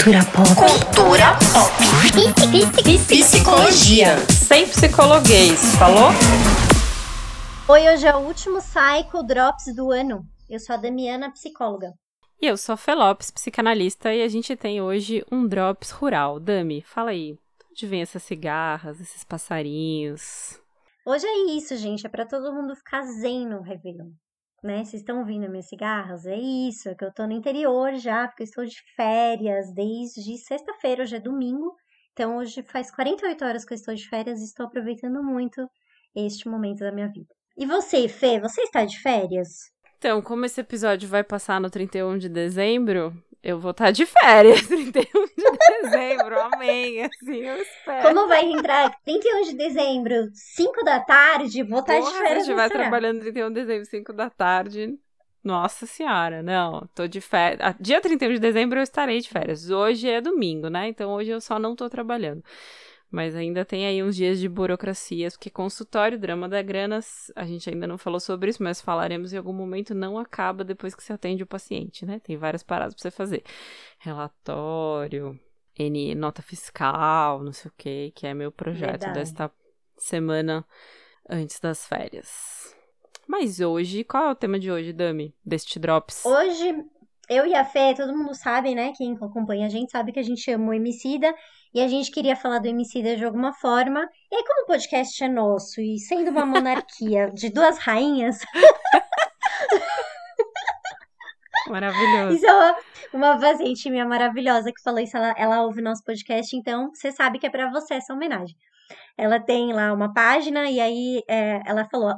Cultura pop. Cultura pop. Psicologia. Sem psicologuês, falou? Oi, hoje é o último Cycle Drops do ano. Eu sou a Damiana, psicóloga. E eu sou a Felopes, psicanalista, e a gente tem hoje um Drops rural. Dami, fala aí, onde vem essas cigarras, esses passarinhos? Hoje é isso, gente, é para todo mundo ficar zen no Réveillon né? Vocês estão ouvindo minhas cigarras? É isso, é que eu tô no interior já, porque eu estou de férias desde sexta-feira, hoje é domingo. Então hoje faz 48 horas que eu estou de férias e estou aproveitando muito este momento da minha vida. E você, Fê, você está de férias? Então, como esse episódio vai passar no 31 de dezembro, eu vou estar tá de férias 31 de dezembro, amém, assim, eu espero. Como vai entrar 31 de dezembro, 5 da tarde, vou estar tá Porra, de férias. Se estiver trabalhando 31 de dezembro, 5 da tarde, nossa senhora, não, tô de férias. Dia 31 de dezembro eu estarei de férias. Hoje é domingo, né? Então hoje eu só não tô trabalhando. Mas ainda tem aí uns dias de burocracias, porque consultório, drama da grana, a gente ainda não falou sobre isso, mas falaremos em algum momento, não acaba depois que você atende o paciente, né? Tem várias paradas pra você fazer. Relatório, N, nota fiscal, não sei o que, que é meu projeto Verdade. desta semana antes das férias. Mas hoje, qual é o tema de hoje, Dami, deste Drops? Hoje eu e a Fê, todo mundo sabe, né? Quem acompanha a gente sabe que a gente ama o Emicida e a gente queria falar do Emicida de alguma forma. E aí, como o podcast é nosso e sendo uma monarquia de duas rainhas. Maravilhoso. Isso é uma, uma paciente minha maravilhosa que falou isso. Ela, ela ouve nosso podcast, então você sabe que é para você essa homenagem. Ela tem lá uma página e aí é, ela falou: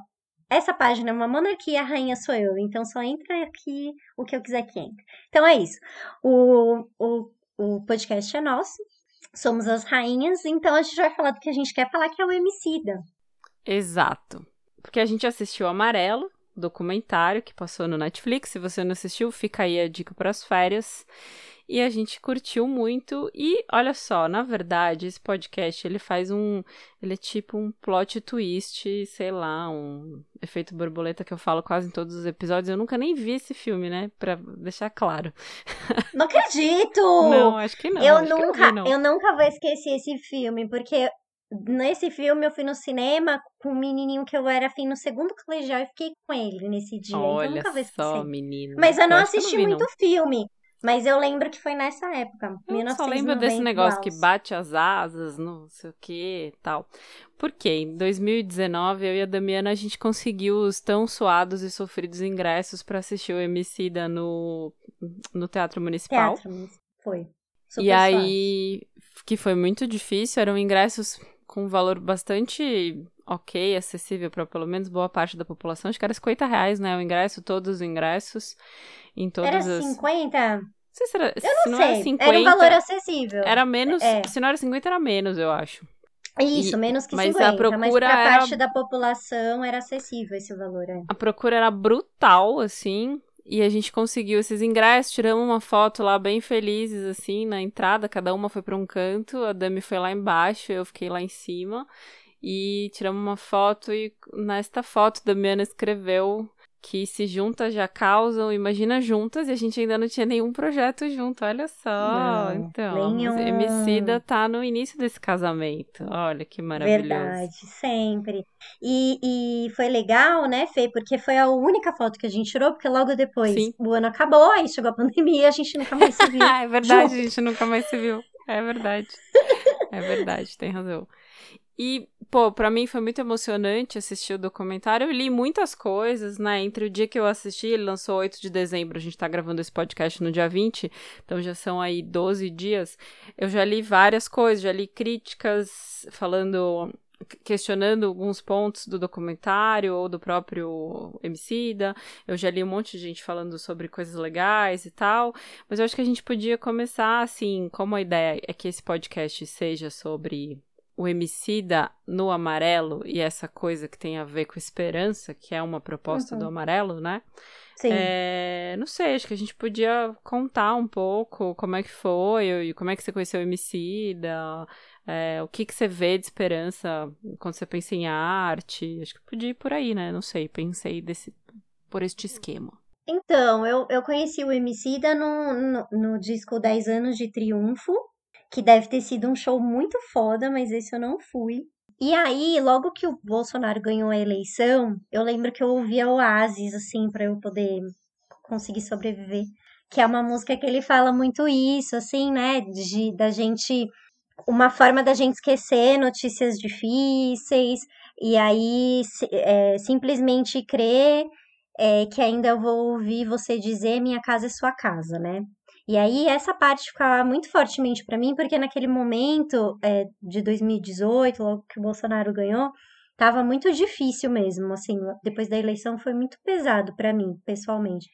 essa página é uma monarquia, a rainha sou eu. Então só entra aqui o que eu quiser que entre. Então é isso. O, o, o podcast é nosso. Somos as rainhas. Então a gente vai falar do que a gente quer falar, que é o Emicida. Exato. Porque a gente assistiu Amarelo, documentário que passou no Netflix. Se você não assistiu, fica aí a dica para as férias e a gente curtiu muito. E olha só, na verdade, esse podcast ele faz um. Ele é tipo um plot twist, sei lá, um efeito borboleta que eu falo quase em todos os episódios. Eu nunca nem vi esse filme, né? Pra deixar claro. Não acredito! Não, acho que não. Eu nunca, eu, vi, eu nunca vou esquecer esse filme, porque Nesse filme eu fui no cinema com um menininho que eu era afim no segundo colegial e fiquei com ele nesse dia. Olha então nunca vou esquecer. só, menino. Mas eu não eu assisti não vi, muito não. filme. Mas eu lembro que foi nessa época. Eu 1990, só lembro desse negócio que bate as asas, não sei o que tal. Porque em 2019, eu e a Damiana, a gente conseguiu os tão suados e sofridos ingressos para assistir o Emicida no, no Teatro Municipal. Teatro, foi. Super e aí, que foi muito difícil, eram ingressos com um valor bastante ok, acessível para pelo menos boa parte da população. Acho que era 50 reais, né? O ingresso, todos os ingressos. Em todas era as... 50? Não sei se era, eu não, se não sei. Era, 50, era um valor acessível. Era menos. É. Se não era 50, era menos, eu acho. Isso, e, menos que mas 50. A procura mas pra era... parte da população era acessível esse valor. É. A procura era brutal, assim. E a gente conseguiu esses ingressos, tiramos uma foto lá bem felizes, assim, na entrada. Cada uma foi para um canto. A Dami foi lá embaixo, eu fiquei lá em cima. E tiramos uma foto e nesta foto Damiana escreveu que se juntas já causam, imagina juntas, e a gente ainda não tinha nenhum projeto junto, olha só. Não, então, nenhum. Emicida tá no início desse casamento. Olha que maravilhoso. Verdade, sempre. E, e foi legal, né, Fê? Porque foi a única foto que a gente tirou, porque logo depois Sim. o ano acabou, aí chegou a pandemia, a gente nunca mais se viu. é verdade, junto. a gente nunca mais se viu. É verdade. É verdade, tem razão. E, pô, pra mim foi muito emocionante assistir o documentário. Eu li muitas coisas, né? Entre o dia que eu assisti, ele lançou 8 de dezembro, a gente tá gravando esse podcast no dia 20, então já são aí 12 dias. Eu já li várias coisas, já li críticas falando questionando alguns pontos do documentário ou do próprio Emicida. Eu já li um monte de gente falando sobre coisas legais e tal, mas eu acho que a gente podia começar assim, como a ideia é que esse podcast seja sobre o Emicida no amarelo e essa coisa que tem a ver com esperança, que é uma proposta uhum. do amarelo, né? Sim. É, não sei, acho que a gente podia contar um pouco como é que foi, e como é que você conheceu o Emicida, é, o que, que você vê de esperança quando você pensa em arte. Acho que podia ir por aí, né? Não sei, pensei desse, por este esquema. Então, eu, eu conheci o Emicida no, no, no disco 10 anos de Triunfo, que deve ter sido um show muito foda, mas esse eu não fui. E aí, logo que o Bolsonaro ganhou a eleição, eu lembro que eu ouvia Oasis, assim, para eu poder conseguir sobreviver. Que é uma música que ele fala muito isso, assim, né? De, da gente. Uma forma da gente esquecer notícias difíceis, e aí é, simplesmente crer é, que ainda eu vou ouvir você dizer minha casa é sua casa, né? E aí essa parte ficava muito fortemente para mim, porque naquele momento é, de 2018, logo que o Bolsonaro ganhou, tava muito difícil mesmo, assim, depois da eleição foi muito pesado para mim, pessoalmente.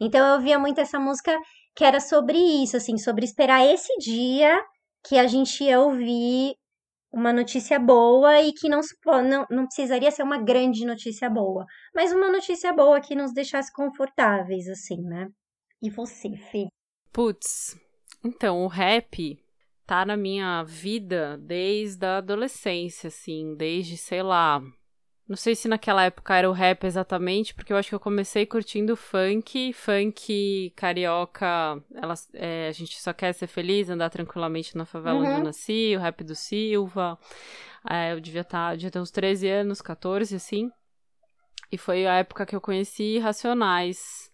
Então eu via muito essa música que era sobre isso, assim, sobre esperar esse dia que a gente ia ouvir uma notícia boa e que não, não, não precisaria ser uma grande notícia boa, mas uma notícia boa que nos deixasse confortáveis, assim, né? E você, Fê? Putz, então, o rap tá na minha vida desde a adolescência, assim, desde, sei lá, não sei se naquela época era o rap exatamente, porque eu acho que eu comecei curtindo funk, funk carioca, elas, é, a gente só quer ser feliz, andar tranquilamente na favela uhum. onde eu nasci, o rap do Silva. É, eu devia, tá, devia ter uns 13 anos, 14, assim. E foi a época que eu conheci Racionais.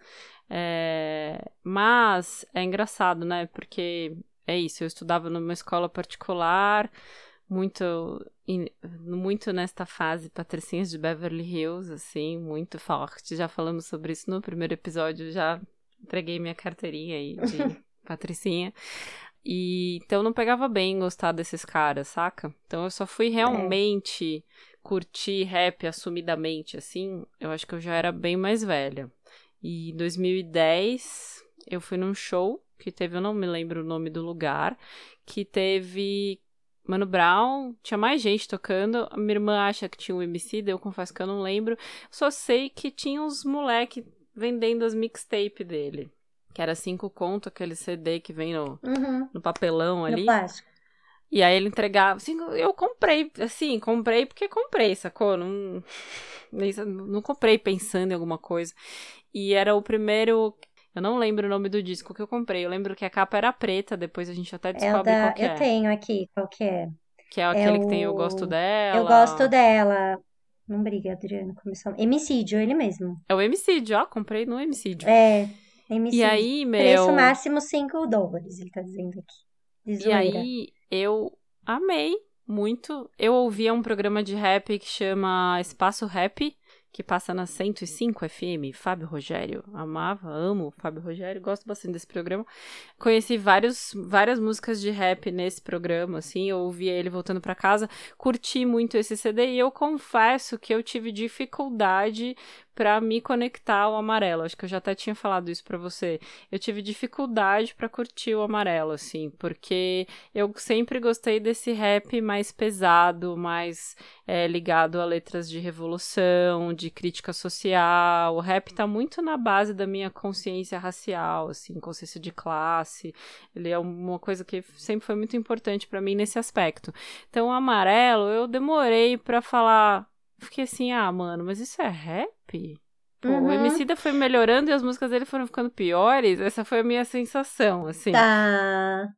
É, mas é engraçado, né? Porque é isso, eu estudava numa escola particular muito muito nesta fase patricinhas de Beverly Hills, assim, muito forte. Já falamos sobre isso no primeiro episódio, já entreguei minha carteirinha aí de patricinha. E então não pegava bem gostar desses caras, saca? Então eu só fui realmente é. curtir rap assumidamente, assim, eu acho que eu já era bem mais velha. E em 2010 eu fui num show que teve, eu não me lembro o nome do lugar, que teve Mano Brown, tinha mais gente tocando. A minha irmã acha que tinha um MC, eu confesso que eu não lembro. Só sei que tinha uns moleque vendendo as mixtape dele. Que era cinco conto, aquele CD que vem no, uhum. no papelão ali. No plástico. E aí ele entregava, assim, eu comprei, assim, comprei porque comprei, sacou? Não, não comprei pensando em alguma coisa. E era o primeiro eu não lembro o nome do disco que eu comprei. Eu lembro que a capa era preta, depois a gente até é descobre é da... qual é. Eu tenho aqui, qual que é. Que é aquele é o... que tem Eu Gosto Dela. Eu Gosto Dela. Não briga, Adriano. Começou... Emicídio, ele mesmo. É o Emicídio, ó. Comprei no Emicídio. É, Emicídio. E aí, meu... Preço máximo 5 dólares, ele tá dizendo aqui. e aí, eu amei muito. Eu ouvia um programa de rap que chama Espaço Rap que passa na 105 FM, Fábio Rogério. Amava, amo Fábio Rogério, gosto bastante desse programa. Conheci vários, várias músicas de rap nesse programa, assim, eu ouvia ele voltando para casa, curti muito esse CD e eu confesso que eu tive dificuldade para me conectar ao amarelo. Acho que eu já até tinha falado isso para você. Eu tive dificuldade para curtir o amarelo, assim, porque eu sempre gostei desse rap mais pesado, mais é, ligado a letras de revolução, de crítica social. O rap tá muito na base da minha consciência racial, assim, consciência de classe. Ele é uma coisa que sempre foi muito importante para mim nesse aspecto. Então, o amarelo, eu demorei para falar fiquei assim, ah, mano, mas isso é rap? Pô, uhum. O Emicida foi melhorando e as músicas dele foram ficando piores. Essa foi a minha sensação, assim. Tá.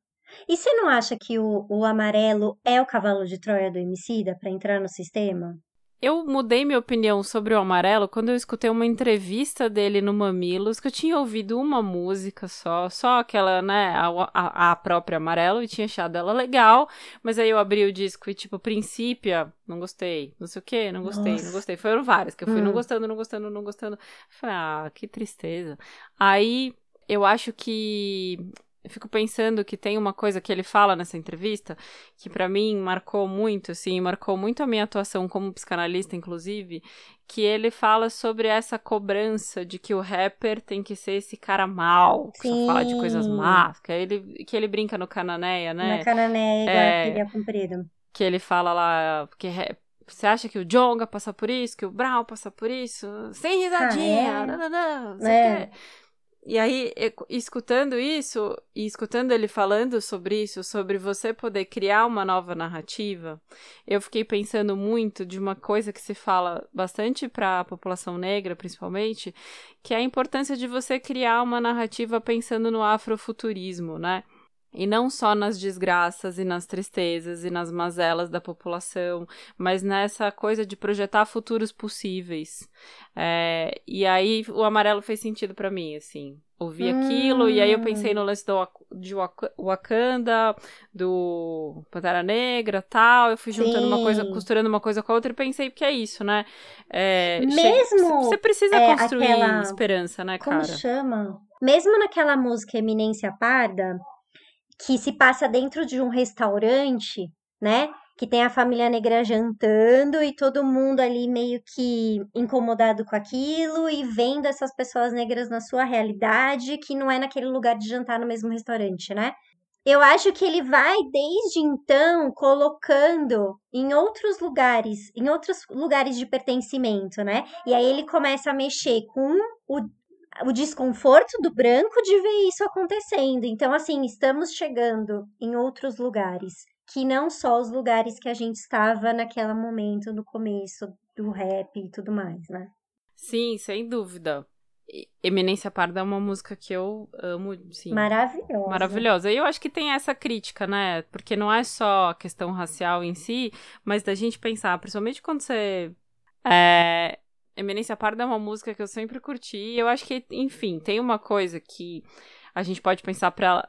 E você não acha que o, o amarelo é o cavalo de Troia do Emicida para entrar no sistema? Eu mudei minha opinião sobre o Amarelo quando eu escutei uma entrevista dele no Mamilos, que eu tinha ouvido uma música só, só aquela, né, a, a própria Amarelo, e tinha achado ela legal, mas aí eu abri o disco e, tipo, Princípio, não gostei, não sei o que, não gostei, Nossa. não gostei. Foram várias, que eu fui hum. não gostando, não gostando, não gostando. Falei, ah, que tristeza. Aí eu acho que eu fico pensando que tem uma coisa que ele fala nessa entrevista que para mim marcou muito, assim, marcou muito a minha atuação como psicanalista, inclusive, que ele fala sobre essa cobrança de que o rapper tem que ser esse cara mal, que Sim. só fala de coisas más, que ele, que ele brinca no Cananeia, né? Na Cananeia, é, ele é comprido. Que ele fala lá que você acha que o Jonga passa por isso, que o Brown passa por isso? Sem risadinha, ah, é? não, não, não, é. E aí, escutando isso, e escutando ele falando sobre isso, sobre você poder criar uma nova narrativa, eu fiquei pensando muito de uma coisa que se fala bastante para a população negra, principalmente, que é a importância de você criar uma narrativa pensando no afrofuturismo, né? E não só nas desgraças e nas tristezas e nas mazelas da população, mas nessa coisa de projetar futuros possíveis. É, e aí o amarelo fez sentido para mim, assim. Ouvi hum. aquilo, e aí eu pensei no lance do, de Wakanda, do Pantera Negra tal. Eu fui juntando Sim. uma coisa, costurando uma coisa com a outra e pensei, que é isso, né? É, Mesmo. Você precisa é, construir aquela... esperança, né, cara? Como chama? Mesmo naquela música Eminência Parda que se passa dentro de um restaurante, né? Que tem a família negra jantando e todo mundo ali meio que incomodado com aquilo e vendo essas pessoas negras na sua realidade, que não é naquele lugar de jantar no mesmo restaurante, né? Eu acho que ele vai desde então colocando em outros lugares, em outros lugares de pertencimento, né? E aí ele começa a mexer com o o desconforto do branco de ver isso acontecendo. Então, assim, estamos chegando em outros lugares que não só os lugares que a gente estava naquele momento, no começo do rap e tudo mais, né? Sim, sem dúvida. Eminência Parda é uma música que eu amo, sim. Maravilhosa. Maravilhosa. E eu acho que tem essa crítica, né? Porque não é só a questão racial em si, mas da gente pensar, principalmente quando você é, Eminência Parda é uma música que eu sempre curti. E eu acho que, enfim, tem uma coisa que a gente pode pensar para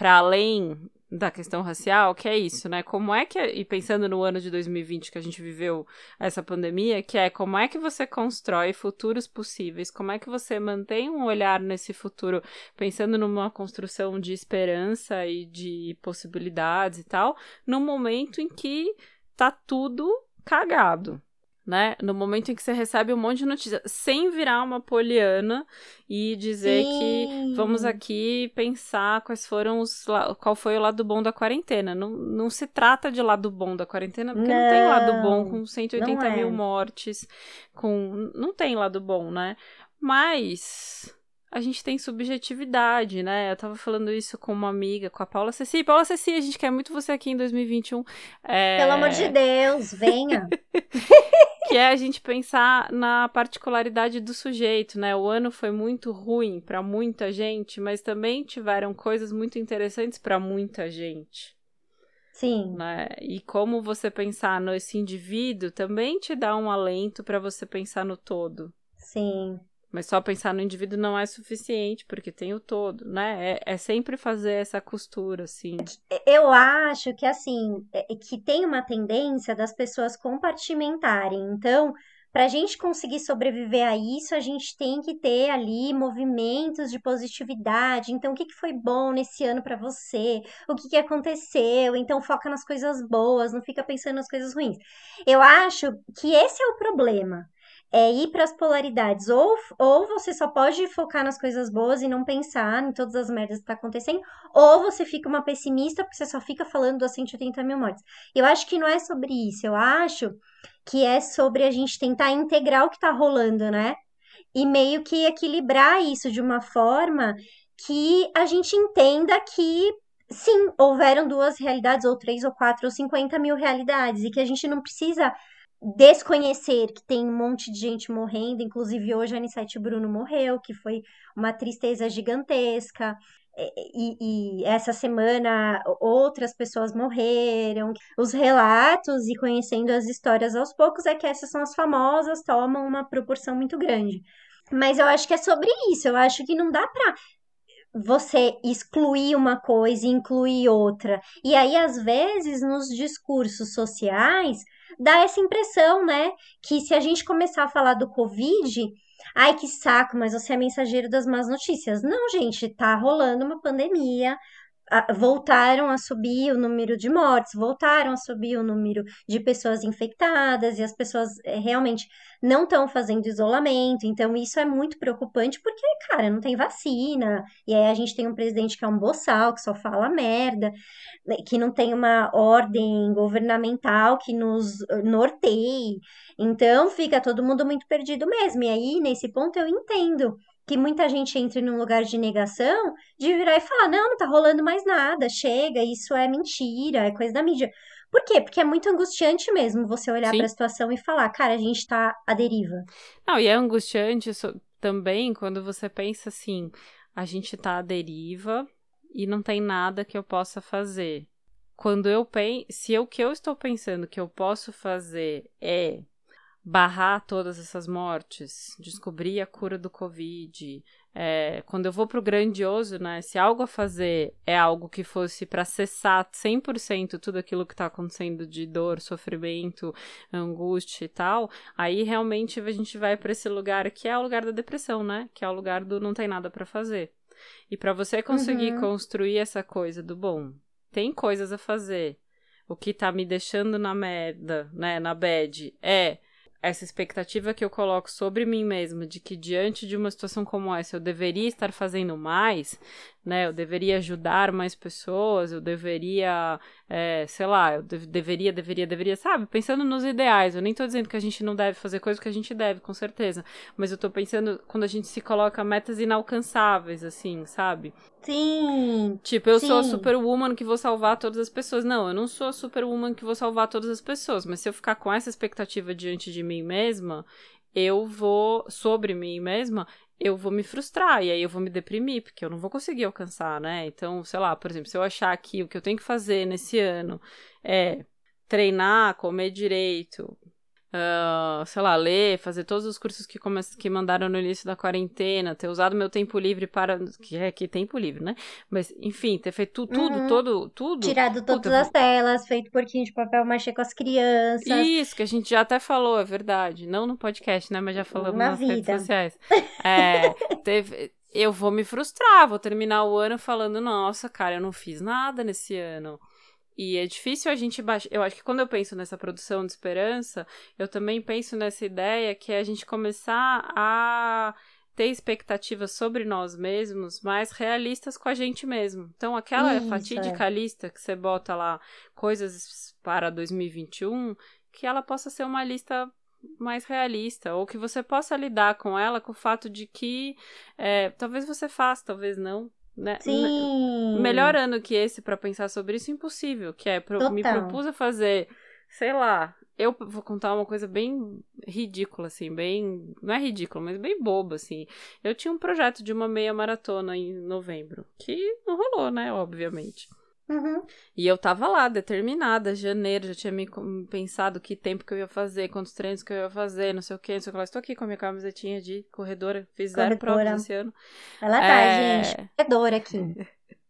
além da questão racial, que é isso, né? Como é que, e pensando no ano de 2020 que a gente viveu essa pandemia, que é como é que você constrói futuros possíveis, como é que você mantém um olhar nesse futuro, pensando numa construção de esperança e de possibilidades e tal, num momento em que tá tudo cagado, né? No momento em que você recebe um monte de notícia, sem virar uma poliana e dizer Sim. que vamos aqui pensar quais foram os qual foi o lado bom da quarentena. Não, não se trata de lado bom da quarentena, porque não, não tem lado bom com 180 é. mil mortes, com não tem lado bom, né? Mas a gente tem subjetividade, né? Eu tava falando isso com uma amiga, com a Paula Ceci. Paula Ceci, a gente quer muito você aqui em 2021. É... Pelo amor de Deus, venha! que é a gente pensar na particularidade do sujeito, né? O ano foi muito ruim para muita gente, mas também tiveram coisas muito interessantes para muita gente. Sim. Né? E como você pensar nesse indivíduo também te dá um alento para você pensar no todo. Sim. Mas só pensar no indivíduo não é suficiente, porque tem o todo, né? É, é sempre fazer essa costura, assim. Eu acho que, assim, é, que tem uma tendência das pessoas compartimentarem. Então, para a gente conseguir sobreviver a isso, a gente tem que ter ali movimentos de positividade. Então, o que, que foi bom nesse ano para você? O que, que aconteceu? Então, foca nas coisas boas, não fica pensando nas coisas ruins. Eu acho que esse é o problema é ir para as polaridades. Ou, ou você só pode focar nas coisas boas e não pensar em todas as merdas que tá acontecendo, ou você fica uma pessimista porque você só fica falando das 180 mil mortes. Eu acho que não é sobre isso. Eu acho que é sobre a gente tentar integrar o que tá rolando, né? E meio que equilibrar isso de uma forma que a gente entenda que sim, houveram duas realidades, ou três, ou quatro, ou 50 mil realidades, e que a gente não precisa desconhecer que tem um monte de gente morrendo, inclusive hoje a Anissete Bruno morreu, que foi uma tristeza gigantesca. E, e, essa semana outras pessoas morreram. Os relatos e conhecendo as histórias aos poucos é que essas são as famosas, tomam uma proporção muito grande. Mas eu acho que é sobre isso. Eu acho que não dá pra você excluir uma coisa e incluir outra. E aí, às vezes, nos discursos sociais, dá essa impressão, né? Que se a gente começar a falar do Covid, ai que saco, mas você é mensageiro das más notícias. Não, gente, tá rolando uma pandemia, voltaram a subir o número de mortes, voltaram a subir o número de pessoas infectadas e as pessoas eh, realmente não estão fazendo isolamento. Então, isso é muito preocupante porque, cara, não tem vacina. E aí a gente tem um presidente que é um boçal, que só fala merda, né, que não tem uma ordem governamental que nos eh, norteie. Então, fica todo mundo muito perdido mesmo. E aí, nesse ponto, eu entendo que muita gente entre num lugar de negação, de virar e falar: não, não tá rolando mais nada, chega, isso é mentira, é coisa da mídia. Por quê? Porque é muito angustiante mesmo você olhar para a situação e falar, cara, a gente tá à deriva. Não, e é angustiante também quando você pensa assim, a gente tá à deriva e não tem nada que eu possa fazer. Quando eu penso, se o que eu estou pensando que eu posso fazer é barrar todas essas mortes, descobrir a cura do Covid. É, quando eu vou pro grandioso, né? Se algo a fazer é algo que fosse para cessar 100% tudo aquilo que tá acontecendo de dor, sofrimento, angústia e tal, aí realmente a gente vai para esse lugar que é o lugar da depressão, né? Que é o lugar do não tem nada para fazer. E para você conseguir uhum. construir essa coisa do bom, tem coisas a fazer. O que tá me deixando na merda, né, na bad, é essa expectativa que eu coloco sobre mim mesma de que diante de uma situação como essa eu deveria estar fazendo mais, né? Eu deveria ajudar mais pessoas, eu deveria, é, sei lá, eu dev deveria, deveria, deveria, sabe? Pensando nos ideais. Eu nem tô dizendo que a gente não deve fazer coisas que a gente deve, com certeza. Mas eu tô pensando quando a gente se coloca metas inalcançáveis, assim, sabe? Sim. Tipo, eu sim. sou a superwoman que vou salvar todas as pessoas. Não, eu não sou a superwoman que vou salvar todas as pessoas. Mas se eu ficar com essa expectativa diante de mim mesma, eu vou, sobre mim mesma, eu vou me frustrar e aí eu vou me deprimir, porque eu não vou conseguir alcançar, né? Então, sei lá, por exemplo, se eu achar que o que eu tenho que fazer nesse ano é treinar, comer direito, Uh, sei lá, ler, fazer todos os cursos que, come... que mandaram no início da quarentena, ter usado meu tempo livre para. Que é que tempo livre, né? Mas, enfim, ter feito tudo, uhum. todo, tudo. Tirado todas Puta, as telas, feito porquinho de papel machê com as crianças. Isso, que a gente já até falou, é verdade. Não no podcast, né? Mas já falamos Na nas vida. redes sociais. É, teve. Eu vou me frustrar, vou terminar o ano falando, nossa, cara, eu não fiz nada nesse ano. E é difícil a gente baixar. Eu acho que quando eu penso nessa produção de esperança, eu também penso nessa ideia que é a gente começar a ter expectativas sobre nós mesmos mais realistas com a gente mesmo. Então, aquela Isso, fatídica é. lista que você bota lá coisas para 2021, que ela possa ser uma lista mais realista, ou que você possa lidar com ela com o fato de que é, talvez você faça, talvez não, né? Sim. Melhor ano que esse para pensar sobre isso, impossível. Que é, pro, me propus a fazer, sei lá, eu vou contar uma coisa bem ridícula, assim, bem. Não é ridícula, mas bem boba, assim. Eu tinha um projeto de uma meia maratona em novembro, que não rolou, né? Obviamente. Uhum. E eu tava lá, determinada, janeiro, já tinha me pensado que tempo que eu ia fazer, quantos treinos que eu ia fazer, não sei o que, não sei o que lá. Estou aqui com a minha camisetinha de corredora, fiz corredora. zero provas esse ano. Ela tá, é... gente, corredora aqui.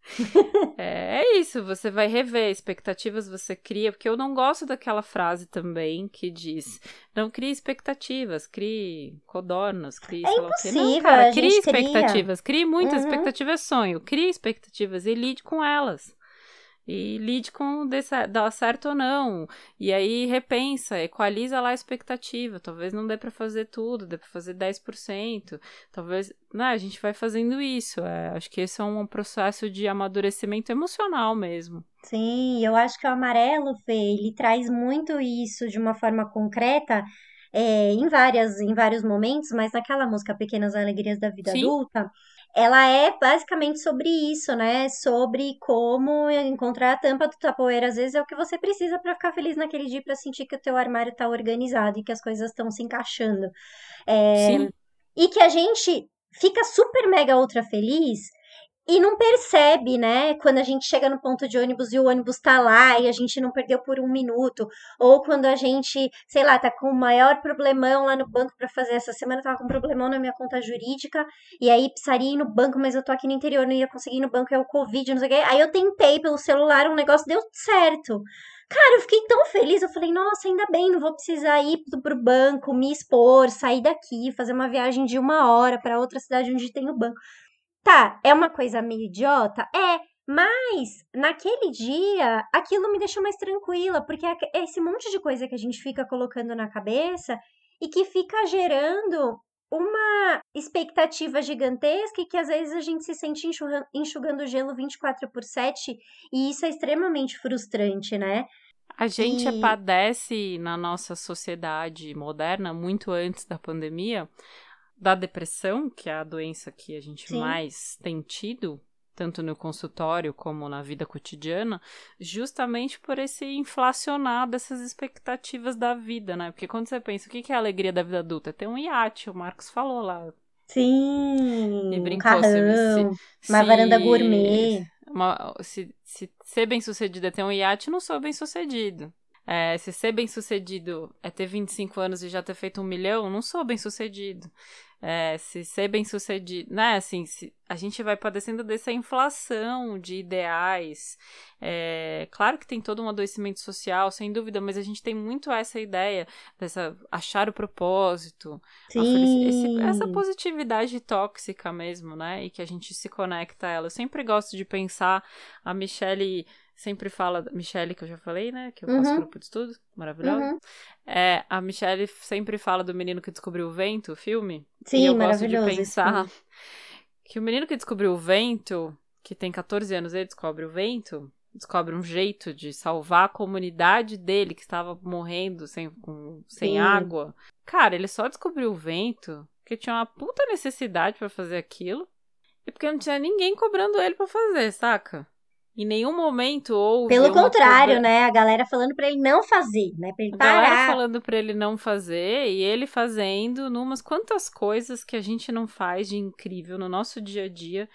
é, é isso, você vai rever expectativas, você cria, porque eu não gosto daquela frase também que diz: não crie expectativas, crie codornas, crie é sei lá o quê. Não, cara, crie expectativas, cria. crie muitas uhum. expectativas, sonho, crie expectativas e lide com elas e lide com dar certo ou não. E aí repensa, equaliza lá a expectativa. Talvez não dê para fazer tudo, dê para fazer 10%. Talvez, né, a gente vai fazendo isso. É, acho que esse é um processo de amadurecimento emocional mesmo. Sim, eu acho que o amarelo, Fê, ele traz muito isso de uma forma concreta. É, em várias em vários momentos, mas naquela música Pequenas Alegrias da Vida Sim. Adulta, ela é basicamente sobre isso, né? Sobre como encontrar a tampa do tapoeira. Às vezes é o que você precisa para ficar feliz naquele dia, para sentir que o teu armário tá organizado e que as coisas estão se encaixando. É... Sim. E que a gente fica super mega ultra feliz e não percebe, né? Quando a gente chega no ponto de ônibus e o ônibus tá lá e a gente não perdeu por um minuto, ou quando a gente, sei lá, tá com o maior problemão lá no banco para fazer essa semana, tava com um problemão na minha conta jurídica, e aí precisaria ir no banco, mas eu tô aqui no interior, não ia conseguir ir no banco, é o Covid, não sei o quê. Aí eu tentei pelo celular, um negócio deu certo. Cara, eu fiquei tão feliz. Eu falei, nossa, ainda bem, não vou precisar ir pro banco, me expor, sair daqui, fazer uma viagem de uma hora para outra cidade onde tem o banco. Tá, é uma coisa meio idiota? É, mas naquele dia aquilo me deixou mais tranquila, porque é esse monte de coisa que a gente fica colocando na cabeça e que fica gerando uma expectativa gigantesca e que às vezes a gente se sente enxugando gelo 24 por 7 e isso é extremamente frustrante, né? A gente E- padece na nossa sociedade moderna, muito antes da pandemia, da depressão, que é a doença que a gente Sim. mais tem tido, tanto no consultório como na vida cotidiana, justamente por esse inflacionar dessas expectativas da vida, né? Porque quando você pensa, o que é a alegria da vida adulta? É ter um iate, o Marcos falou lá. Sim, E um brincou, se- carrão, se- uma se- varanda gourmet. uma- se, se ser bem sucedido é ter um iate, não sou bem sucedido. É, se ser bem sucedido é ter 25 anos e já ter feito um milhão, não sou bem sucedido. É, se ser bem sucedido, né? Assim, se, a gente vai padecendo dessa inflação de ideais. É, claro que tem todo um adoecimento social, sem dúvida, mas a gente tem muito essa ideia dessa achar o propósito, esse- essa positividade tóxica mesmo, né? E que a gente se conecta a ela. Eu sempre gosto de pensar, a Michelle sempre fala, Michelle que eu já falei, né? Que eu faço Uhum. grupo de estudo, maravilhosa. Uhum. É, a Michelle sempre fala do menino que descobriu o vento, o filme. e Sim, eu gosto de pensar que o menino que descobriu o vento, que tem 14 anos, ele descobre o vento, descobre um jeito de salvar a comunidade dele que estava morrendo sem, com- sem Sim. água. Cara, ele só descobriu o vento porque tinha uma puta necessidade pra fazer aquilo e porque não tinha ninguém cobrando ele pra fazer, saca? Em nenhum momento houve Pelo contrário, né? A galera falando pra ele não fazer, né? Pra ele a galera parar. falando pra ele não fazer e ele fazendo numas quantas coisas que a gente não faz de incrível no nosso dia a dia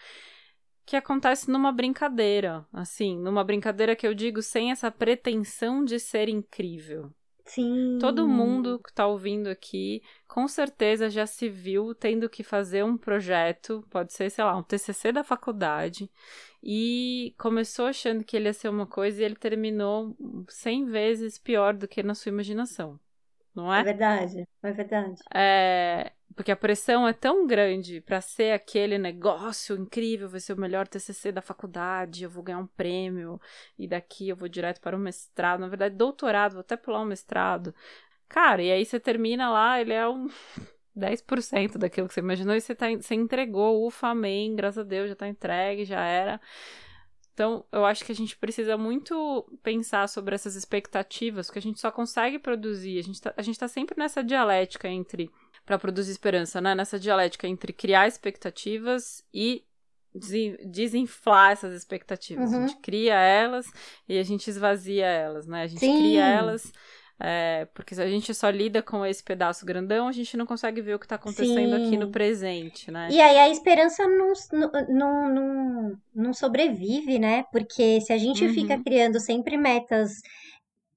que acontece numa brincadeira, assim, numa brincadeira que eu digo sem essa pretensão de ser incrível. Sim. Todo mundo que tá ouvindo aqui, com certeza já se viu tendo que fazer um projeto, pode ser, sei lá, um TCC da faculdade, e começou achando que ele ia ser uma coisa e ele terminou 100 vezes pior do que na sua imaginação. Não É é? verdade, é verdade. É, porque a pressão é tão grande pra ser aquele negócio incrível, vai ser o melhor TCC da faculdade, eu vou ganhar um prêmio e daqui eu vou direto para o mestrado, na verdade doutorado, vou até pular um mestrado. Cara, e aí você termina lá, ele é um 10% daquilo que você imaginou e você, tá, você entregou, ufa, amém, graças a Deus, já tá entregue, já era. Então, eu acho que a gente precisa muito pensar sobre essas expectativas, porque a gente só consegue produzir, a gente tá, a gente tá sempre nessa dialética entre, para produzir esperança, né? Nessa dialética entre criar expectativas e desinflar essas expectativas. Uhum. A gente cria elas e a gente esvazia elas, né? A gente Sim. cria elas. É, porque se a gente só lida com esse pedaço grandão, a gente não consegue ver o que tá acontecendo aqui Sim. no presente, né? E aí a esperança não, não, não, não sobrevive, né? Porque se a gente Uhum. fica criando sempre metas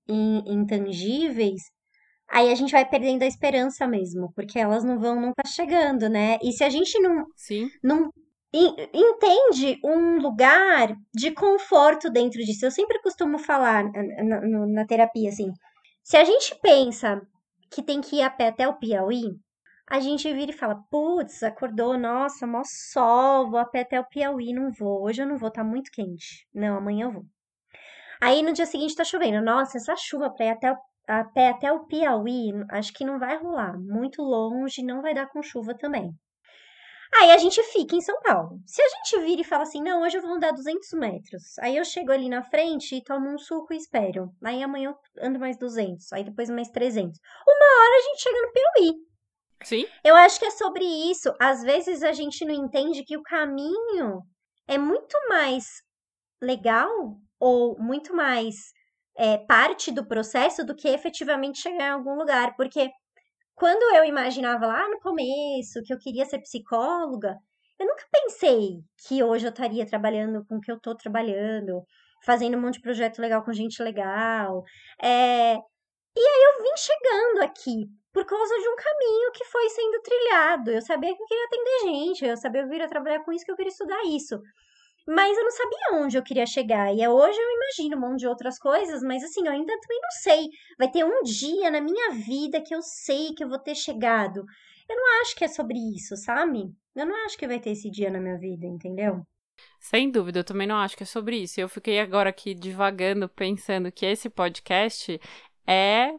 in- intangíveis, aí a gente vai perdendo a esperança mesmo, porque elas não vão nunca chegando, né? E se a gente não, Sim. não en- entende um lugar de conforto dentro disso, eu sempre costumo falar na, na- na terapia assim, se a gente pensa que tem que ir a pé até o Piauí, a gente vira e fala, putz, acordou, nossa, mó sol, vou a pé até o Piauí, não vou, hoje eu não vou, tá muito quente. Não, amanhã eu vou. Aí no dia seguinte tá chovendo, nossa, essa chuva pra ir até o, a pé até o Piauí, acho que não vai rolar, muito longe, não vai dar com chuva também. Aí a gente fica em São Paulo. Se a gente vira e fala assim, não, hoje eu vou andar 200 metros. Aí eu chego ali na frente e tomo um suco e espero. Aí amanhã eu ando mais 200, aí depois mais 300. Uma hora a gente chega no Piauí. Sim. Eu acho que é sobre isso. Às vezes a gente não entende que o caminho é muito mais legal ou muito mais é, parte do processo do que efetivamente chegar em algum lugar. Porque quando eu imaginava lá no começo que eu queria ser psicóloga, eu nunca pensei que hoje eu estaria trabalhando com o que eu estou trabalhando, fazendo um monte de projeto legal com gente legal. É, E aí eu vim chegando aqui por causa de um caminho que foi sendo trilhado. Eu sabia que eu queria atender gente, eu sabia que eu queria trabalhar com isso, que eu queria estudar isso. Mas eu não sabia onde eu queria chegar. E é hoje eu imagino um monte de outras coisas, mas assim, eu ainda também não sei. Vai ter um dia na minha vida que eu sei que eu vou ter chegado. Eu não acho que é sobre isso, sabe? Eu não acho que vai ter esse dia na minha vida, entendeu? Sem dúvida, eu também não acho que é sobre isso. Eu fiquei agora aqui divagando, pensando que esse podcast é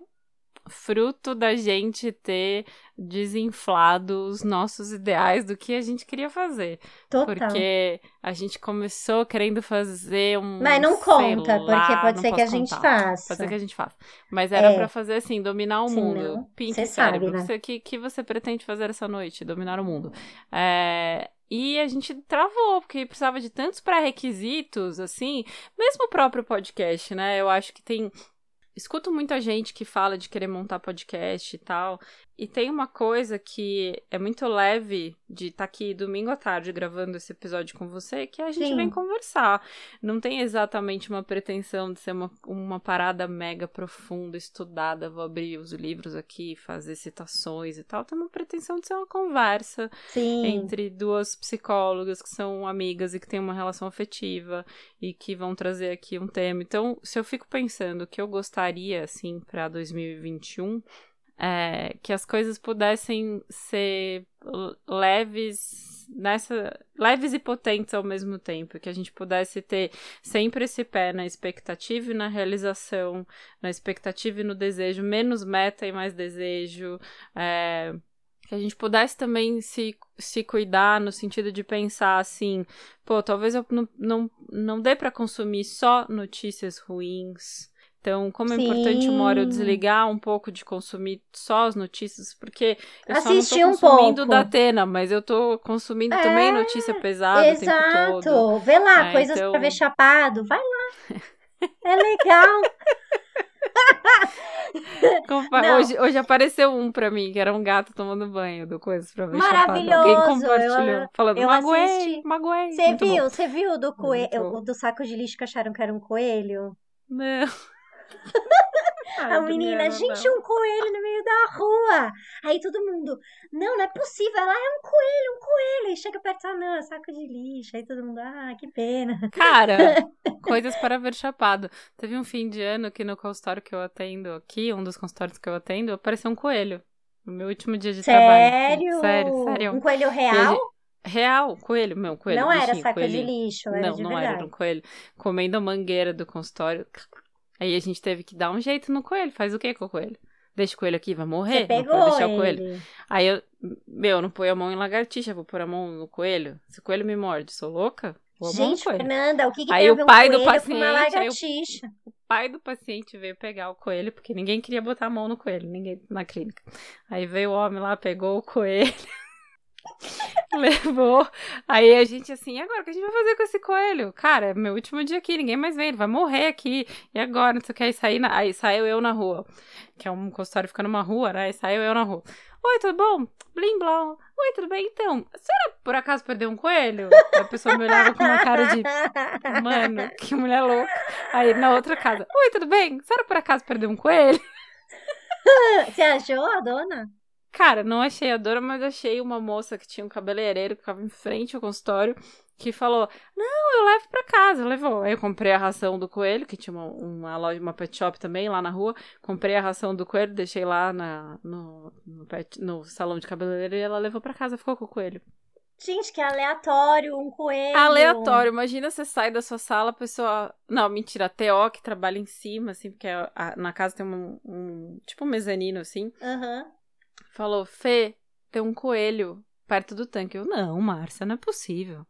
fruto da gente ter desinflado os nossos ideais do que a gente queria fazer. Total. Porque a gente começou querendo fazer um. Mas não conta, sei porque lá, pode ser que a gente contar. faça. Pode ser que a gente faça. Mas era É. pra fazer assim, dominar o Se mundo. Pink cérebro. sabe, né? O que, que você pretende fazer essa noite? Dominar o mundo. É, E a gente travou, porque precisava de tantos pré-requisitos, assim. Mesmo o próprio podcast, né? Eu acho que tem. Escuto muita gente que fala de querer montar podcast e tal. E tem uma coisa que é muito leve de estar aqui domingo à tarde gravando esse episódio com você, que a gente Sim. vem conversar. Não tem exatamente uma pretensão de ser uma, uma parada mega profunda, estudada. Vou abrir os livros aqui, fazer citações e tal. Tem uma pretensão de ser uma conversa Sim. entre duas psicólogas que são amigas e que têm uma relação afetiva e que vão trazer aqui um tema. Então, se eu fico pensando que eu gostaria, assim, para 2021, é que as coisas pudessem ser leves nessa leves e potentes ao mesmo tempo, que a gente pudesse ter sempre esse pé na expectativa e na realização, na expectativa e no desejo, menos meta e mais desejo, é, que a gente pudesse também se, se cuidar no sentido de pensar assim, pô, talvez eu não, não, não dê para consumir só notícias ruins. Então, como é importante uma hora eu Sim. desligar um pouco de consumir só as notícias, porque eu Assistir só um não tô consumindo pouco. da Atena, mas eu tô consumindo É, também notícia pesada o tempo todo. Exato. Vê lá, É, coisas então- pra ver chapado. Vai lá. É legal. Hoje, hoje apareceu um pra mim, que era um gato tomando banho do Coisas pra ver chapado. Alguém Maravilhoso, compartilhou, eu- falando, eu magoei, assisti. magoei. Você viu? Você viu do coelho, do saco de lixo que acharam que era um coelho? Não. Ai, a menina, Juliana, gente, não. um coelho no meio da rua. Aí todo mundo, não, não é possível. Ela é um coelho, um coelho. E chega perto, ah, não, é saco de lixo. Aí todo mundo, ah, que pena. Cara, coisas para ver chapado. Teve um fim de ano que no consultório que eu atendo aqui, um dos consultórios que eu atendo, apareceu um coelho. No meu último dia de Sério? trabalho. Sério, sério. Um coelho a real? gente- Real, coelho, meu, coelho. não era bichinho, saco de lixo, era Não, de não verdade. era, era um coelho. Comendo a mangueira do consultório. Aí a gente teve que dar um jeito no coelho. Faz o que com o coelho? Deixa o coelho aqui, vai morrer? Você Não pegou pode deixar o coelho. ele. Aí eu, meu, não põe a mão em lagartixa, vou pôr a mão no coelho. Se o coelho me morde, sou louca? Vou Gente, coelho. Fernanda, o que, que Aí tem o ver um pai do paciente, aí o- lagartixa? O pai do paciente veio pegar o coelho, porque ninguém queria botar a mão no coelho, ninguém na clínica. Aí veio o homem lá, pegou o coelho, levou. Aí a gente assim, agora o que a gente vai fazer com esse coelho? Cara, é meu último dia aqui, ninguém mais vem, ele vai morrer aqui. E agora, não sei o que, aí, saí na... aí saiu eu na rua, que é um consultório fica numa rua, né? Aí saiu eu na rua. Oi, tudo bom? Blim, blom. Oi, tudo bem? Então, a senhora por acaso perdeu um coelho? A pessoa me olhava com uma cara de Mano, que mulher louca. Aí na outra casa. Oi, tudo bem? A senhora por acaso perdeu um coelho? Você achou a dona? Cara, não achei a dona, mas achei uma moça que tinha um cabeleireiro que ficava em frente ao consultório que falou: Não, eu levo pra casa. Levou. Aí eu comprei a ração do coelho, que tinha uma, uma loja, uma pet shop também lá na rua. Comprei a ração do coelho, deixei lá na, no, no, pet- no salão de cabeleireiro e ela levou pra casa, ficou com o coelho. Gente, que aleatório, um coelho. Aleatório. Imagina você sai da sua sala, a pessoa. Não, mentira, a TO que trabalha em cima, assim, porque a- a- na casa tem um, um- Tipo um mezanino, assim. Aham. Falou, Fê, tem um coelho perto do tanque. Eu, não, Márcia, não é possível.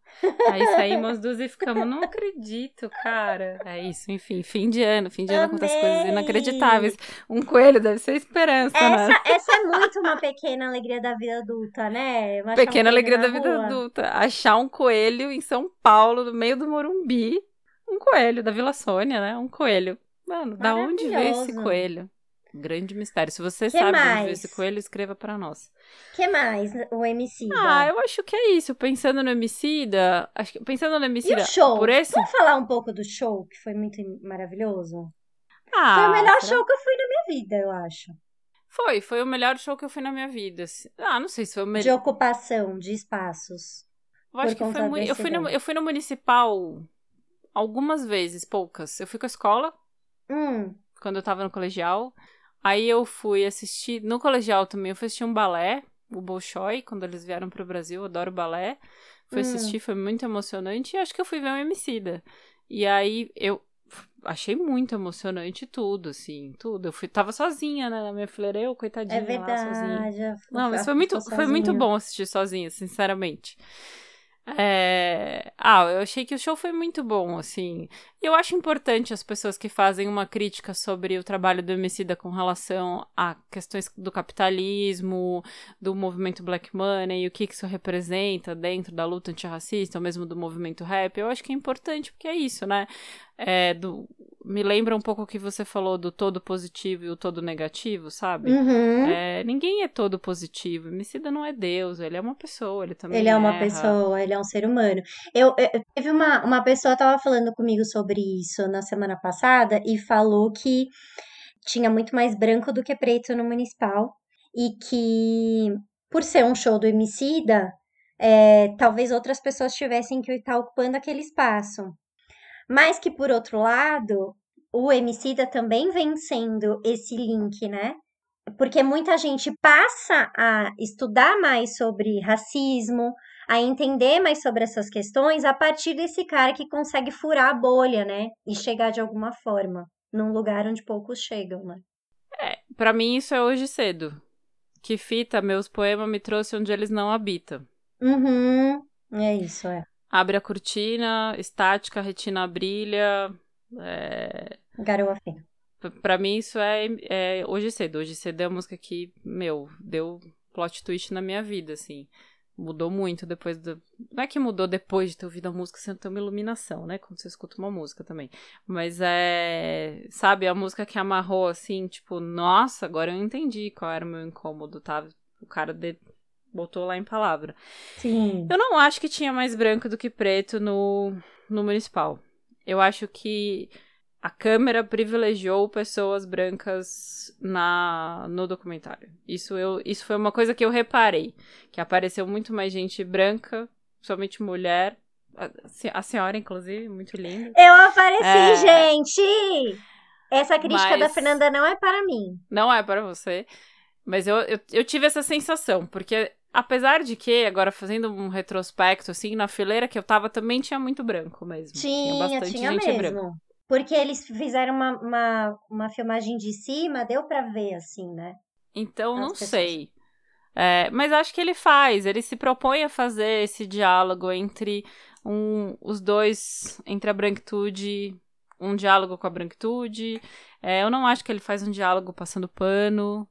Aí saímos duas e ficamos, não acredito, cara. É isso, enfim, fim de ano. Fim de ano acontece coisas inacreditáveis. Um coelho deve ser esperança, né? Essa, essa é muito uma pequena alegria da vida adulta, né? Achar um Pequena coelho alegria da vida rua. adulta. Achar um coelho em São Paulo, no meio do Morumbi. Um coelho da Vila Sônia, né? Um coelho. Mano, da onde veio esse coelho? Grande mistério. Se você Que sabe de onde mais? esse coelho, escreva pra nós. que mais, o MC? Ah, eu acho que é isso. Pensando no Emicida, acho que pensando no E Emicida, o show? por esse. Vamos falar um pouco do show, que foi muito maravilhoso? Ah, foi o melhor será? show que eu fui na minha vida, eu acho. Foi, foi o melhor show que eu fui na minha vida. Ah, não sei se foi o De melhor. ocupação, de espaços. Eu acho que foi muito. Eu fui, no, eu fui no municipal algumas vezes, poucas. Eu fui com a escola, Hum, quando eu tava no colegial. Aí eu fui assistir. No colegial também, eu fui assistir um balé, o Bolshoi, quando eles vieram pro Brasil. Eu adoro balé. Fui Hum. assistir, foi muito emocionante. E acho que eu fui ver o Emicida. E aí eu. achei muito emocionante tudo, assim, tudo. Eu fui, tava sozinha, né, na minha fileira, eu, coitadinha, É verdade. lá sozinha. Não, mas foi muito, foi muito bom assistir sozinha, sinceramente. É... Ah, eu achei que o show foi muito bom, assim. Eu acho importante as pessoas que fazem uma crítica sobre o trabalho do Emicida com relação a questões do capitalismo, do movimento Black Money, o que que isso representa dentro da luta antirracista, ou mesmo do movimento rap. Eu acho que é importante, porque é isso, né? É, do... Me lembra um pouco o que você falou do todo positivo e o todo negativo, sabe? Uhum. É, ninguém é todo positivo. Emicida não é Deus, ele é uma pessoa, ele também Ele é uma erra. pessoa, ele é um ser humano. Eu, eu- teve uma, uma pessoa que tava falando comigo sobre isso na semana passada e falou que tinha muito mais branco do que preto no municipal e que por ser um show do Emicida, é, talvez outras pessoas tivessem que estar ocupando aquele espaço. Mas que por outro lado, o Emicida também vem sendo esse link, né? Porque muita gente passa a estudar mais sobre racismo, a entender mais sobre essas questões a partir desse cara que consegue furar a bolha, né? E chegar de alguma forma num lugar onde poucos chegam, né? Pra mim, isso é hoje cedo. Que fita, meus poemas me trouxe onde eles não habitam. Uhum. É isso, é. Abre a cortina, estática, a retina brilha. É... Garoa fina. Pra mim, isso é, é hoje cedo. Hoje cedo é a música que, meu, deu plot twist na minha vida, assim. Mudou muito depois do. Não é que mudou depois de ter ouvido a música, você tem uma iluminação, né? Quando você escuta uma música também. Mas é. Sabe, a música que amarrou assim, tipo, nossa, agora eu entendi qual era o meu incômodo, tá? O cara de- botou lá em palavra. Sim. Eu não acho que tinha mais branco do que preto no, no municipal. Eu acho que a câmera privilegiou pessoas brancas na no documentário. Isso, eu, isso foi uma coisa que eu reparei. Que apareceu muito mais gente branca, somente mulher. A, a senhora, inclusive, muito linda. Eu apareci, É. gente! Essa crítica da Mas- Fernanda não é para mim. Não é para você. Mas eu, eu, eu tive essa sensação, porque apesar de que, agora fazendo um retrospecto, assim, na fileira que eu tava também tinha muito branco mesmo. Tinha, bastante tinha gente mesmo. branca. Porque eles fizeram uma, uma, uma filmagem de cima, deu pra ver, assim, né? Então, As não pessoas. sei. É, mas acho que ele faz, ele se propõe a fazer esse diálogo entre um, os dois, entre a branquitude, um diálogo com a branquitude. É, eu não acho que ele faz um diálogo passando pano.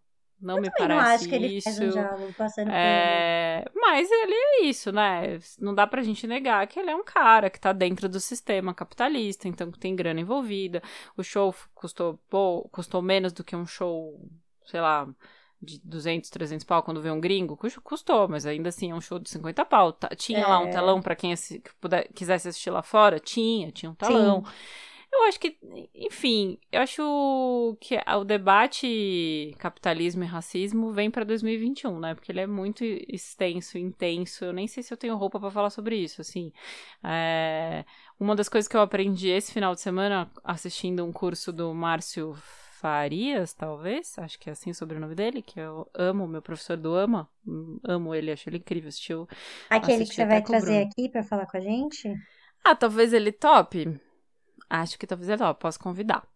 Não me Também não parece acho que ele isso. um diálogo passando. É, mas ele é isso, né? Não dá pra gente negar que ele é um cara que tá dentro do sistema capitalista, então que tem grana envolvida. O show custou, pô, custou menos do que um show, sei lá, de 200, 300 pau quando vê um gringo. Cus- Custou, mas ainda assim é um show de 50 pau. Tá- Tinha lá um É. telão pra quem quisesse assistir lá fora? Tinha, tinha um telão. Eu acho que, enfim, eu acho que o debate capitalismo e racismo vem pra 2021, né? Porque ele é muito extenso, intenso. Eu nem sei se eu tenho roupa pra falar sobre isso, assim. É, Uma das coisas que eu aprendi esse final de semana assistindo um curso do Márcio Farias, talvez, acho que é assim o sobrenome dele, que eu amo, meu professor do AMA, amo ele, acho ele incrível, assistiu Aquele que você vai trazer Bruno. aqui pra falar com a gente? ah, talvez ele tope? Acho que talvez ele tope, posso convidar.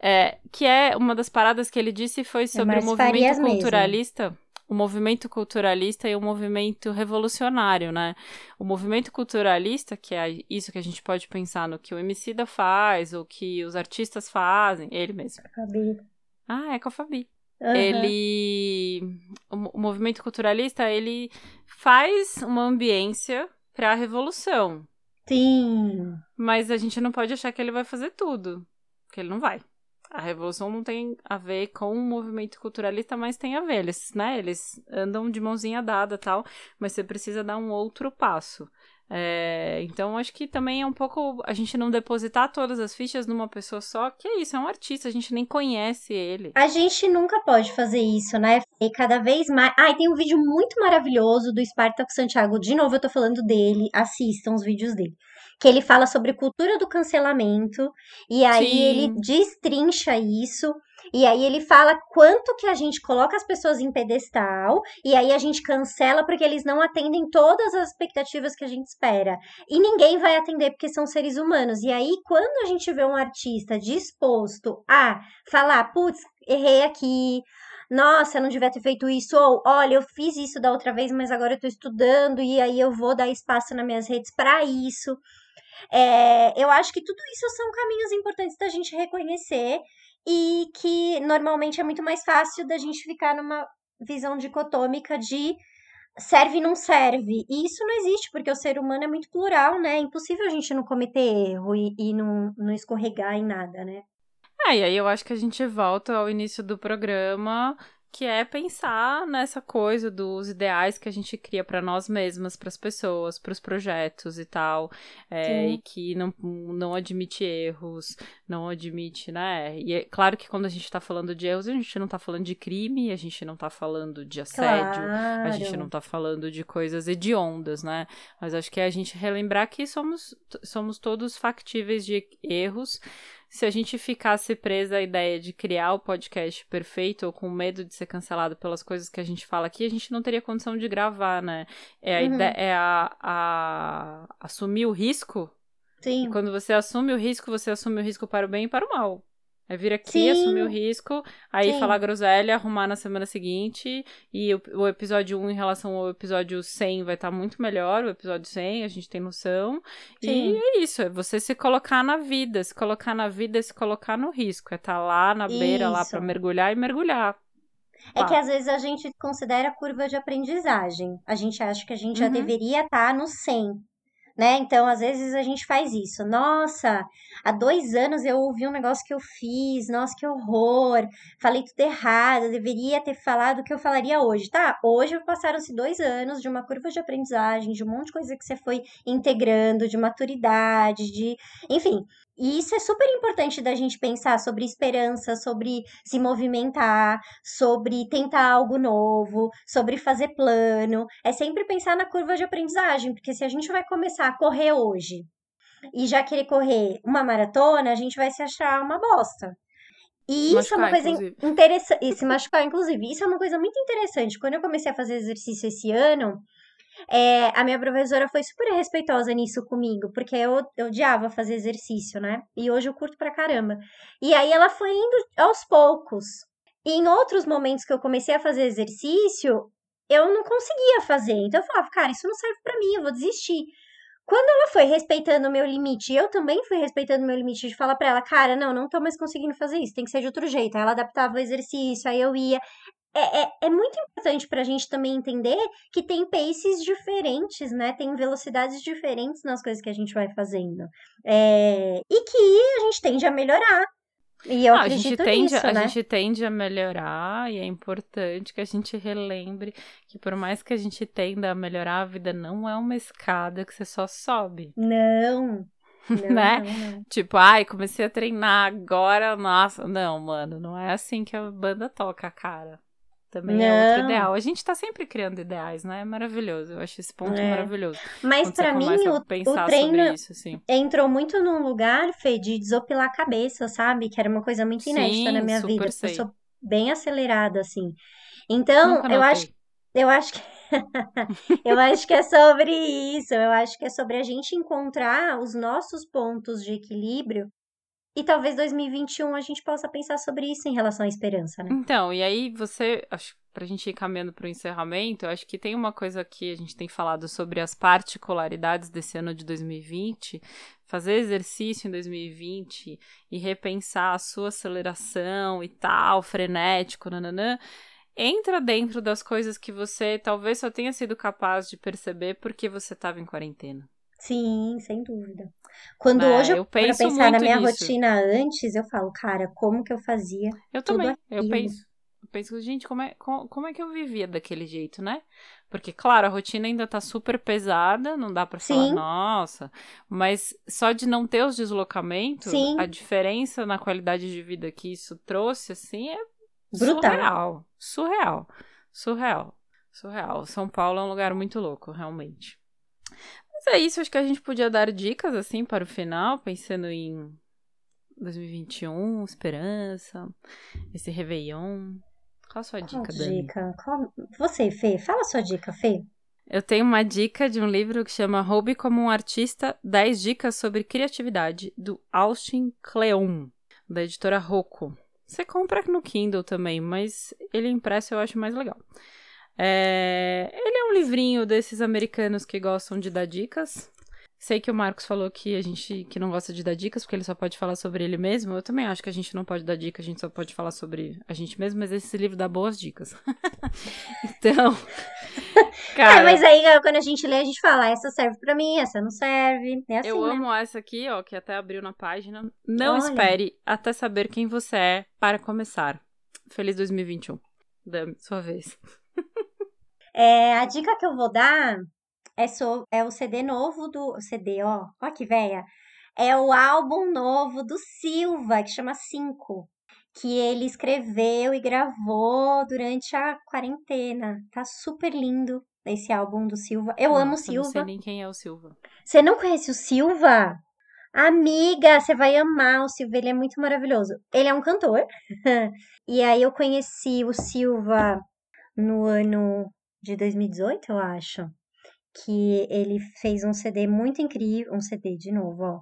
É, que é uma das paradas que ele disse foi sobre o movimento mesmo. culturalista, o movimento culturalista e o movimento revolucionário, né? O movimento culturalista, que é isso que a gente pode pensar no que o Emicida faz, ou que os artistas fazem, ele mesmo. Fabi. Ah, é com a Fabi Aham. ele o, o movimento culturalista ele faz uma ambiência para a revolução Sim. mas a gente não pode achar que ele vai fazer tudo porque ele não vai. A revolução não tem a ver com o movimento culturalista mas tem a ver. Eles né eles andam de mãozinha dada tal mas você precisa dar um outro passo É, então acho que também é um pouco a gente não depositar todas as fichas numa pessoa só que é isso é um artista a gente nem conhece ele A gente nunca pode fazer isso, né? E cada vez mais. Ah, e tem um vídeo muito maravilhoso do Spartaco Santiago. De novo, eu tô falando dele. Assistam os vídeos dele. Que ele fala sobre cultura do cancelamento. E aí Sim. ele destrincha isso. E aí ele fala quanto que a gente coloca as pessoas em pedestal e aí a gente cancela porque eles não atendem todas as expectativas que a gente espera. E ninguém vai atender porque são seres humanos. E aí quando a gente vê um artista disposto a falar, putz, errei aqui, nossa, não devia ter feito isso, ou olha, eu fiz isso da outra vez, mas agora eu tô estudando e aí eu vou dar espaço nas minhas redes para isso. É, eu acho que tudo isso são caminhos importantes da gente reconhecer e que normalmente é muito mais fácil da gente ficar numa visão dicotômica de serve e não serve. E isso não existe, porque o ser humano é muito plural, né? É impossível a gente não cometer erro e, e não, não escorregar em nada, né? É, e aí eu acho que a gente volta ao início do programa que é pensar nessa coisa dos ideais que a gente cria para nós mesmas, para as pessoas, para os projetos e tal, é, e que não, não admite erros, não admite, né? E é claro que quando a gente está falando de erros, a gente não está falando de crime, a gente não está falando de assédio, claro. a gente não está falando de coisas hediondas, né? Mas acho que é a gente relembrar que somos, somos todos factíveis de erros se a gente ficasse presa à ideia de criar o podcast perfeito ou com medo de ser cancelado pelas coisas que a gente fala aqui, a gente não teria condição de gravar, né? É a, Uhum. ideia, é a, a assumir o risco. Sim. E quando você assume o risco, você assume o risco para o bem e para o mal. É vir aqui, Sim. assumir o risco, aí Sim. falar groselha, arrumar na semana seguinte. E o, o episódio 1 em relação ao episódio 100 vai estar muito melhor. O episódio 100, a gente tem noção. Sim. E é isso, é você se colocar na vida. Se colocar na vida é se colocar no risco. É estar lá na beira, lá Isso. pra mergulhar e mergulhar. É Pá. que às vezes a gente considera a curva de aprendizagem. A gente acha que a gente já Uhum. deveria estar no 100, né? Então, às vezes a gente faz isso. Nossa, há dois anos eu ouvi um negócio que eu fiz. Nossa, que horror. Falei tudo errado. Eu deveria ter falado o que eu falaria hoje. Tá, hoje passaram-se dois anos de uma curva de aprendizagem, de um monte de coisa que você foi integrando, de maturidade, de. Enfim. E isso é super importante da gente pensar sobre esperança, sobre se movimentar, sobre tentar algo novo, sobre fazer plano. É sempre pensar na curva de aprendizagem, porque se a gente vai começar a correr hoje e já querer correr uma maratona, a gente vai se achar uma bosta. E isso é uma coisa interessante. Se machucar, inclusive. Isso é uma coisa muito interessante. Quando eu comecei a fazer exercício esse ano, é, a minha professora foi super respeitosa nisso comigo, porque eu, eu odiava fazer exercício, né? E hoje eu curto pra caramba. E aí ela foi indo aos poucos. E em outros momentos que eu comecei a fazer exercício, eu não conseguia fazer. Então eu falava, cara, isso não serve pra mim, eu vou desistir. Quando ela foi respeitando o meu limite, eu também fui respeitando o meu limite de falar pra ela, cara, não, não tô mais conseguindo fazer isso, tem que ser de outro jeito. Aí ela adaptava o exercício, aí eu ia. É, é, é muito importante pra gente também entender que tem paces diferentes, né? Tem velocidades diferentes nas coisas que a gente vai fazendo. É, e que a gente tende a melhorar. E eu Ah, a acredito gente tende, nisso, a né? gente tende a melhorar e é importante que a gente relembre que por mais que a gente tenda a melhorar, a vida não é uma escada que você só sobe. Não. Não, Né? não, não. Tipo, ai, comecei a treinar agora, nossa. Não, mano, não é assim que a banda toca, cara. Também é outro Não. ideal. A gente tá sempre criando ideais, né? É maravilhoso. Eu acho esse ponto É. maravilhoso. Mas pra mim, o, o treino isso, assim. entrou muito num lugar, Fê, de desopilar a cabeça, sabe? Que era uma coisa muito inédita na Sim, minha super vida. sei. Eu sou bem acelerada, assim. Então, eu acho, eu acho que eu acho que é sobre isso. Eu acho que é sobre a gente encontrar os nossos pontos de equilíbrio. E talvez 2021 a gente possa pensar sobre isso em relação à esperança, né? Então, e aí você, acho pra gente ir caminhando pro encerramento, eu acho que tem uma coisa que a gente tem falado sobre as particularidades desse ano de 2020, fazer exercício em 2020 e repensar a sua aceleração e tal, frenético, nananã, entra dentro das coisas que você talvez só tenha sido capaz de perceber porque você estava em quarentena. Sim, sem dúvida. Quando hoje eu, eu penso pensar na minha nisso. rotina antes, eu falo, cara, como que eu fazia? Eu também, eu aquilo. penso. Eu penso, gente, como é, como, como é que eu vivia daquele jeito, né? Porque, claro, a rotina ainda tá super pesada, não dá pra falar, Sim. nossa, mas só de não ter os deslocamentos, Sim. a diferença na qualidade de vida que isso trouxe, assim, é Brutal. surreal. Surreal. Surreal. Surreal. São Paulo é um lugar muito louco, realmente. Mas é isso, acho que a gente podia dar dicas, assim, para o final, pensando em 2021, esperança, esse Réveillon. Qual a sua Qual dica, Dani? dica? Qual... Você, Fê, fala a sua dica, Fê. Eu tenho uma dica de um livro que chama Roube como um Artista, 10 dicas sobre criatividade, do Austin Kleon, da editora Rocco. Você compra no Kindle também, mas ele impresso eu acho mais legal. É... Ele é um livrinho desses americanos que gostam de dar dicas. Sei que o Marcos falou que a gente que não gosta de dar dicas, porque ele só pode falar sobre ele mesmo. Eu também acho que a gente não pode dar dicas, a gente só pode falar sobre a gente mesmo, mas esse livro dá boas dicas. então. Cara, é, mas aí quando a gente lê, a gente fala, essa serve para mim, essa não serve. É assim, eu né? amo essa aqui, ó, que até abriu na página. Não Olha. espere até saber quem você é para começar. Feliz 2021. Dami, sua vez. É, a dica que eu vou dar é, é o CD novo do. CD, ó, ó que véia. É o álbum novo do Silva, que chama Cinco. Que ele escreveu e gravou durante a quarentena. Tá super lindo esse álbum do Silva. Eu Nossa, amo o Silva. Não sei nem quem é o Silva. Você não conhece o Silva? Amiga, você vai amar o Silva, ele é muito maravilhoso. Ele é um cantor. e aí eu conheci o Silva no ano de 2018, eu acho que ele fez um CD muito incrível, um CD de novo, ó.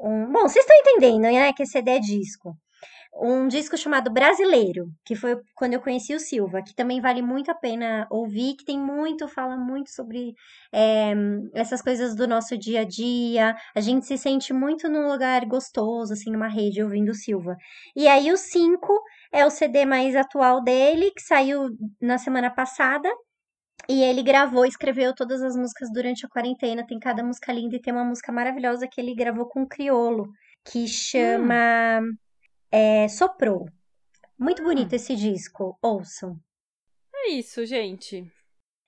Um, bom, vocês estão entendendo, né, que CD é disco. Um disco chamado Brasileiro, que foi quando eu conheci o Silva, que também vale muito a pena ouvir, que tem muito, fala muito sobre é, essas coisas do nosso dia a dia. A gente se sente muito num lugar gostoso, assim, numa rede, ouvindo o Silva. E aí o 5 é o CD mais atual dele, que saiu na semana passada, e ele gravou, escreveu todas as músicas durante a quarentena. Tem cada música linda e tem uma música maravilhosa que ele gravou com o Criolo, que chama hum. é, Soprou. Muito bonito hum. esse disco, ouçam. É isso, gente.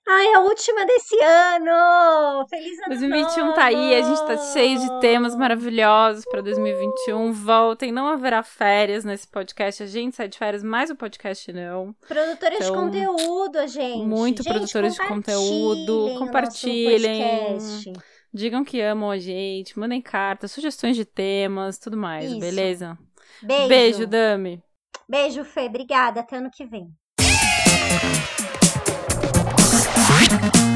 Ai, a última desse ano! Feliz ano 2021 novo! tá aí, a gente tá cheio de temas maravilhosos para 2021. Voltem, não haverá férias nesse podcast. A gente sai de férias, mas o podcast não. Produtores então, de conteúdo, gente. Muito gente, produtores de conteúdo. Compartilhem. Digam que amam a gente, mandem cartas, sugestões de temas, tudo mais, Isso. beleza? Beijo. Beijo, Dami. Beijo, Fê. Obrigada. Até ano que vem. Bye.